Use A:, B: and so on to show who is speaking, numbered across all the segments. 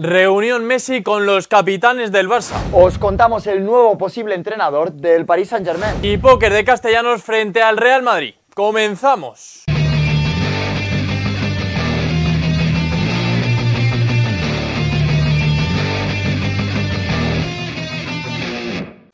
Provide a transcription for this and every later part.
A: Reunión Messi con los capitanes del Barça.
B: Os contamos el nuevo posible entrenador del Paris Saint-Germain.
A: Y póker de castellanos frente al Real Madrid. Comenzamos.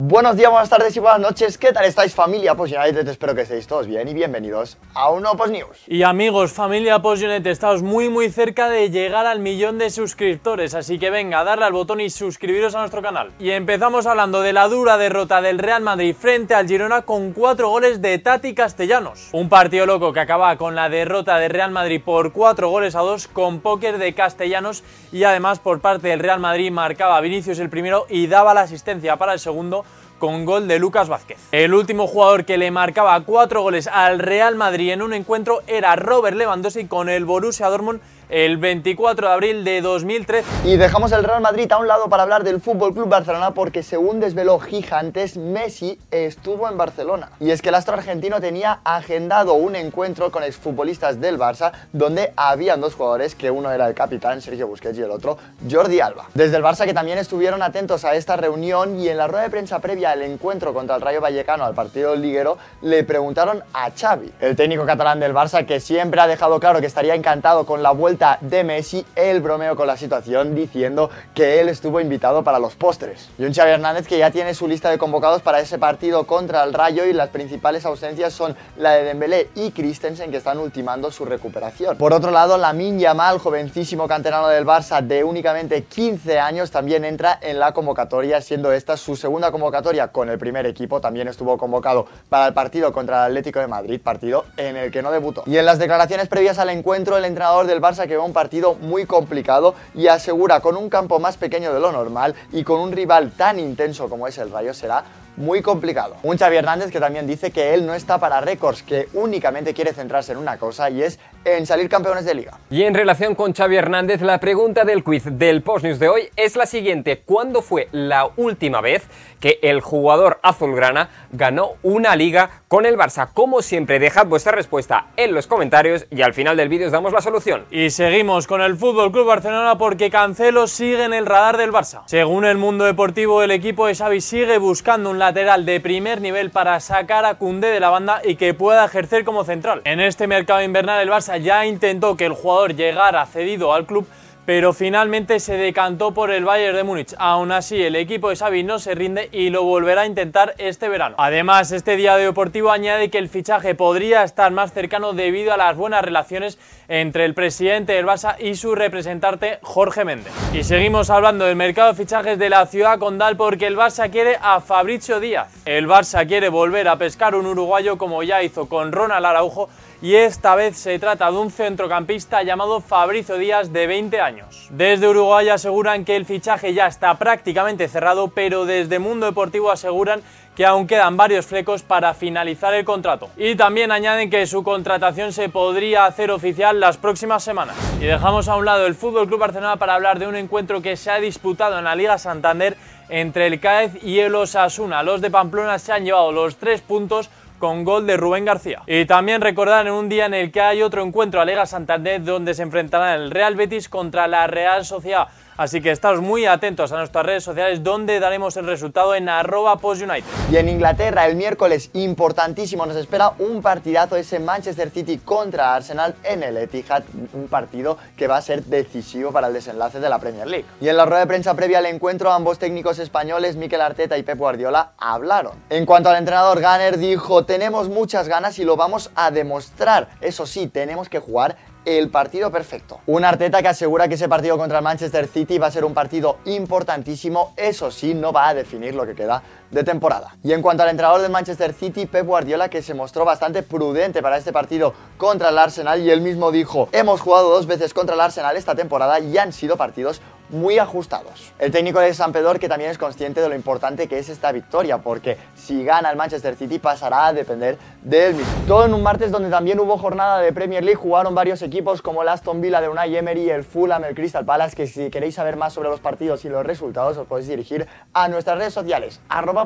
B: Buenos días, buenas tardes y buenas noches. ¿Qué tal estáis familia Post United? Espero que estéis todos bien y bienvenidos a un Post News.
A: Y amigos, familia Post United, estamos muy muy cerca de llegar al millón de suscriptores, así que venga, darle al botón y suscribiros a nuestro canal. Y empezamos hablando de la dura derrota del Real Madrid frente al Girona con cuatro goles de Tati Castellanos. Un partido loco que acaba con la derrota del Real Madrid por cuatro goles a dos con póker de Castellanos y además por parte del Real Madrid marcaba Vinicius el primero y daba la asistencia para el segundo con gol de Lucas Vázquez. El último jugador que le marcaba cuatro goles al Real Madrid en un encuentro era Robert Lewandowski con el Borussia Dortmund el 24 de abril de 2013.
B: Y dejamos el Real Madrid a un lado para hablar del Fútbol Club Barcelona porque según desveló Gigantes, Messi estuvo en Barcelona. Y es que el astro argentino tenía agendado un encuentro con exfutbolistas del Barça donde habían dos jugadores, que uno era el capitán Sergio Busquets y el otro Jordi Alba. Desde el Barça que también estuvieron atentos a esta reunión y en la rueda de prensa previa al encuentro contra el Rayo Vallecano al partido liguero le preguntaron a Xavi, el técnico catalán del Barça que siempre ha dejado claro que estaría encantado con la vuelta de Messi, el bromeo con la situación diciendo que él estuvo invitado para los postres. Y un Xavi Hernández que ya tiene su lista de convocados para ese partido contra el Rayo y las principales ausencias son la de Dembélé y Christensen que están ultimando su recuperación. Por otro lado, la Yamal, jovencísimo canterano del Barça de únicamente 15 años, también entra en la convocatoria, siendo esta su segunda convocatoria con el primer equipo. También estuvo convocado para el partido contra el Atlético de Madrid, partido en el que no debutó. Y en las declaraciones previas al encuentro, el entrenador del Barça que va un partido muy complicado y asegura con un campo más pequeño de lo normal y con un rival tan intenso como es el Rayo será muy complicado. Un Xavi Hernández que también dice que él no está para récords, que únicamente quiere centrarse en una cosa y es en salir campeones de liga.
C: Y en relación con Xavi Hernández, la pregunta del quiz del Post News de hoy es la siguiente. ¿Cuándo fue la última vez que el jugador azulgrana ganó una liga con el Barça? Como siempre, dejad vuestra respuesta en los comentarios y al final del vídeo os damos la solución.
A: Y seguimos con el Fútbol Club Barcelona porque Cancelo sigue en el radar del Barça. Según el mundo deportivo, el equipo de Xavi sigue buscando un lateral de primer nivel para sacar a Cundé de la banda y que pueda ejercer como central. En este mercado invernal el Barça ya intentó que el jugador llegara cedido al club pero finalmente se decantó por el Bayern de Múnich. Aún así, el equipo de Xavi no se rinde y lo volverá a intentar este verano. Además, este día deportivo añade que el fichaje podría estar más cercano debido a las buenas relaciones entre el presidente del Barça y su representante Jorge Méndez. Y seguimos hablando del mercado de fichajes de la ciudad condal porque el Barça quiere a Fabricio Díaz. El Barça quiere volver a pescar un uruguayo como ya hizo con Ronald Araujo y esta vez se trata de un centrocampista llamado Fabricio Díaz de 20 años. Desde Uruguay aseguran que el fichaje ya está prácticamente cerrado, pero desde Mundo Deportivo aseguran que aún quedan varios flecos para finalizar el contrato. Y también añaden que su contratación se podría hacer oficial las próximas semanas. Y dejamos a un lado el Fútbol Club Barcelona para hablar de un encuentro que se ha disputado en la Liga Santander entre el CAEZ y el Osasuna. Los de Pamplona se han llevado los tres puntos con gol de Rubén García. Y también recordar en un día en el que hay otro encuentro a Lega Santander donde se enfrentarán el Real Betis contra la Real Sociedad. Así que estamos muy atentos a nuestras redes sociales donde daremos el resultado en arroba postunited.
B: Y en Inglaterra el miércoles importantísimo nos espera un partidazo ese Manchester City contra Arsenal en el Etihad, un partido que va a ser decisivo para el desenlace de la Premier League. Y en la rueda de prensa previa al encuentro ambos técnicos españoles, Mikel Arteta y Pep Guardiola, hablaron. En cuanto al entrenador Gunner dijo, tenemos muchas ganas y lo vamos a demostrar. Eso sí, tenemos que jugar el partido perfecto. Un Arteta que asegura que ese partido contra el Manchester City va a ser un partido importantísimo, eso sí, no va a definir lo que queda de temporada. Y en cuanto al entrenador del Manchester City, Pep Guardiola, que se mostró bastante prudente para este partido contra el Arsenal y él mismo dijo, hemos jugado dos veces contra el Arsenal esta temporada y han sido partidos muy ajustados. El técnico de San Pedro que también es consciente de lo importante que es esta victoria, porque si gana el Manchester City pasará a depender de él mismo. Todo en un martes donde también hubo jornada de Premier League, jugaron varios equipos como el Aston Villa de Unai Emery, el Fulham, el Crystal Palace, que si queréis saber más sobre los partidos y los resultados os podéis dirigir a nuestras redes sociales, arroba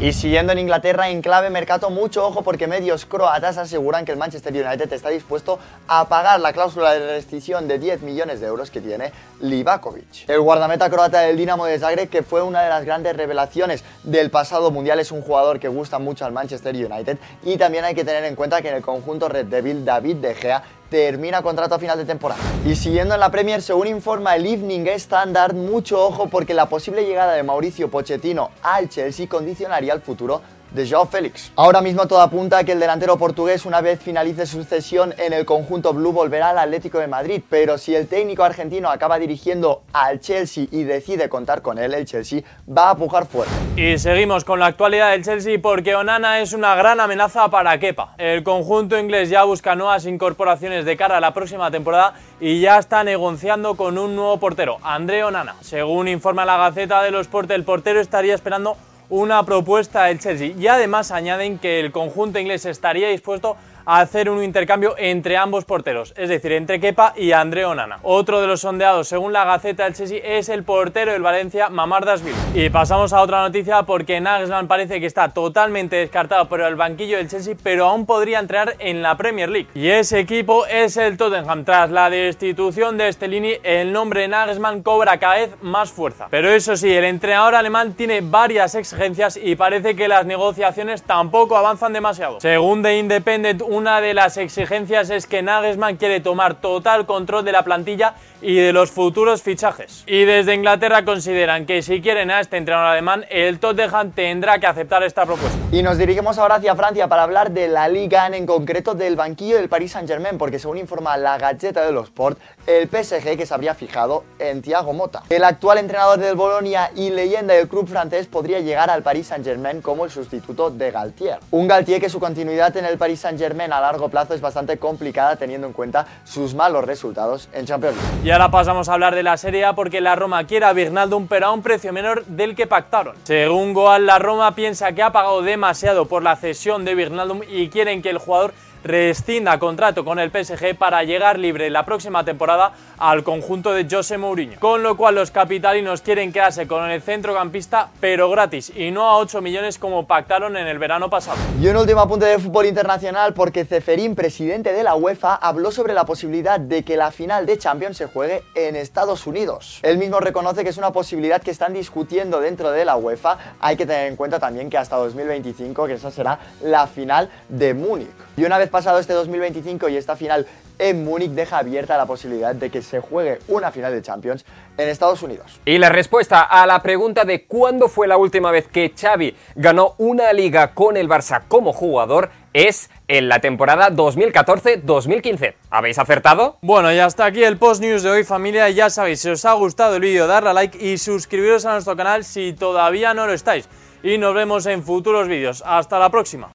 B: Y siguiendo en Inglaterra, en clave mercado, mucho ojo porque medios croatas aseguran que el Manchester United está dispuesto a pagar la cláusula de restricción de 10 millones de euros que tiene Livakovic. El guardameta croata del Dinamo de Zagreb, que fue una de las grandes revelaciones del pasado mundial, es un jugador que gusta mucho al Manchester United y también hay que tener en cuenta que en el conjunto Red Devil David De Gea termina contrato a final de temporada. Y siguiendo en la Premier, según informa el Evening Standard, mucho ojo porque la posible llegada de Mauricio Pochettino al Chelsea condicionaría el futuro de Joao Félix. Ahora mismo todo apunta a que el delantero portugués, una vez finalice su cesión en el conjunto blue, volverá al Atlético de Madrid, pero si el técnico argentino acaba dirigiendo al Chelsea y decide contar con él, el Chelsea va a pujar fuerte.
A: Y seguimos con la actualidad del Chelsea porque Onana es una gran amenaza para Kepa. El conjunto inglés ya busca nuevas incorporaciones de cara a la próxima temporada y ya está negociando con un nuevo portero, André Onana. Según informa la Gaceta de los Sport, el portero estaría esperando una propuesta del Chelsea. Y además añaden que el conjunto inglés estaría dispuesto hacer un intercambio entre ambos porteros, es decir, entre Kepa y André Onana. Otro de los sondeados, según la Gaceta del Chelsea, es el portero del Valencia, Mamar Dasville. Y pasamos a otra noticia porque Nagelsmann parece que está totalmente descartado por el banquillo del Chelsea, pero aún podría entrar en la Premier League. Y ese equipo es el Tottenham. Tras la destitución de Stellini, el nombre Nagelsmann cobra cada vez más fuerza. Pero eso sí, el entrenador alemán tiene varias exigencias y parece que las negociaciones tampoco avanzan demasiado. Según The Independent, una de las exigencias es que Nagelsmann quiere tomar total control de la plantilla y de los futuros fichajes. Y desde Inglaterra consideran que si quieren a este entrenador alemán, el Tottenham tendrá que aceptar esta propuesta.
B: Y nos dirigimos ahora hacia Francia para hablar de la Liga, en concreto del banquillo del Paris Saint-Germain, porque según informa la Gacheta de los Sport, el PSG que se habría fijado en Thiago Mota. El actual entrenador del Bolonia y leyenda del club francés podría llegar al Paris Saint-Germain como el sustituto de Galtier. Un Galtier que su continuidad en el Paris Saint-Germain a largo plazo es bastante complicada teniendo en cuenta sus malos resultados en Champions League.
A: Y ahora pasamos a hablar de la Serie A porque la Roma quiere a Vignaldum pero a un precio menor del que pactaron. Según Goal, la Roma piensa que ha pagado demasiado por la cesión de Vignaldum y quieren que el jugador rescinda contrato con el PSG para llegar libre la próxima temporada al conjunto de José Mourinho. Con lo cual los capitalinos quieren quedarse con el centrocampista pero gratis y no a 8 millones como pactaron en el verano pasado.
B: Y un último apunte de fútbol internacional porque Ceferín, presidente de la UEFA, habló sobre la posibilidad de que la final de Champions se juegue en Estados Unidos. Él mismo reconoce que es una posibilidad que están discutiendo dentro de la UEFA. Hay que tener en cuenta también que hasta 2025, que esa será la final de Múnich. Y una vez pasado este 2025 y esta final en Múnich deja abierta la posibilidad de que se juegue una final de Champions en Estados Unidos.
C: Y la respuesta a la pregunta de cuándo fue la última vez que Xavi ganó una liga con el Barça como jugador es en la temporada 2014-2015. ¿Habéis acertado?
A: Bueno, y hasta aquí el post news de hoy familia. Ya sabéis, si os ha gustado el vídeo, darle a like y suscribiros a nuestro canal si todavía no lo estáis. Y nos vemos en futuros vídeos. Hasta la próxima.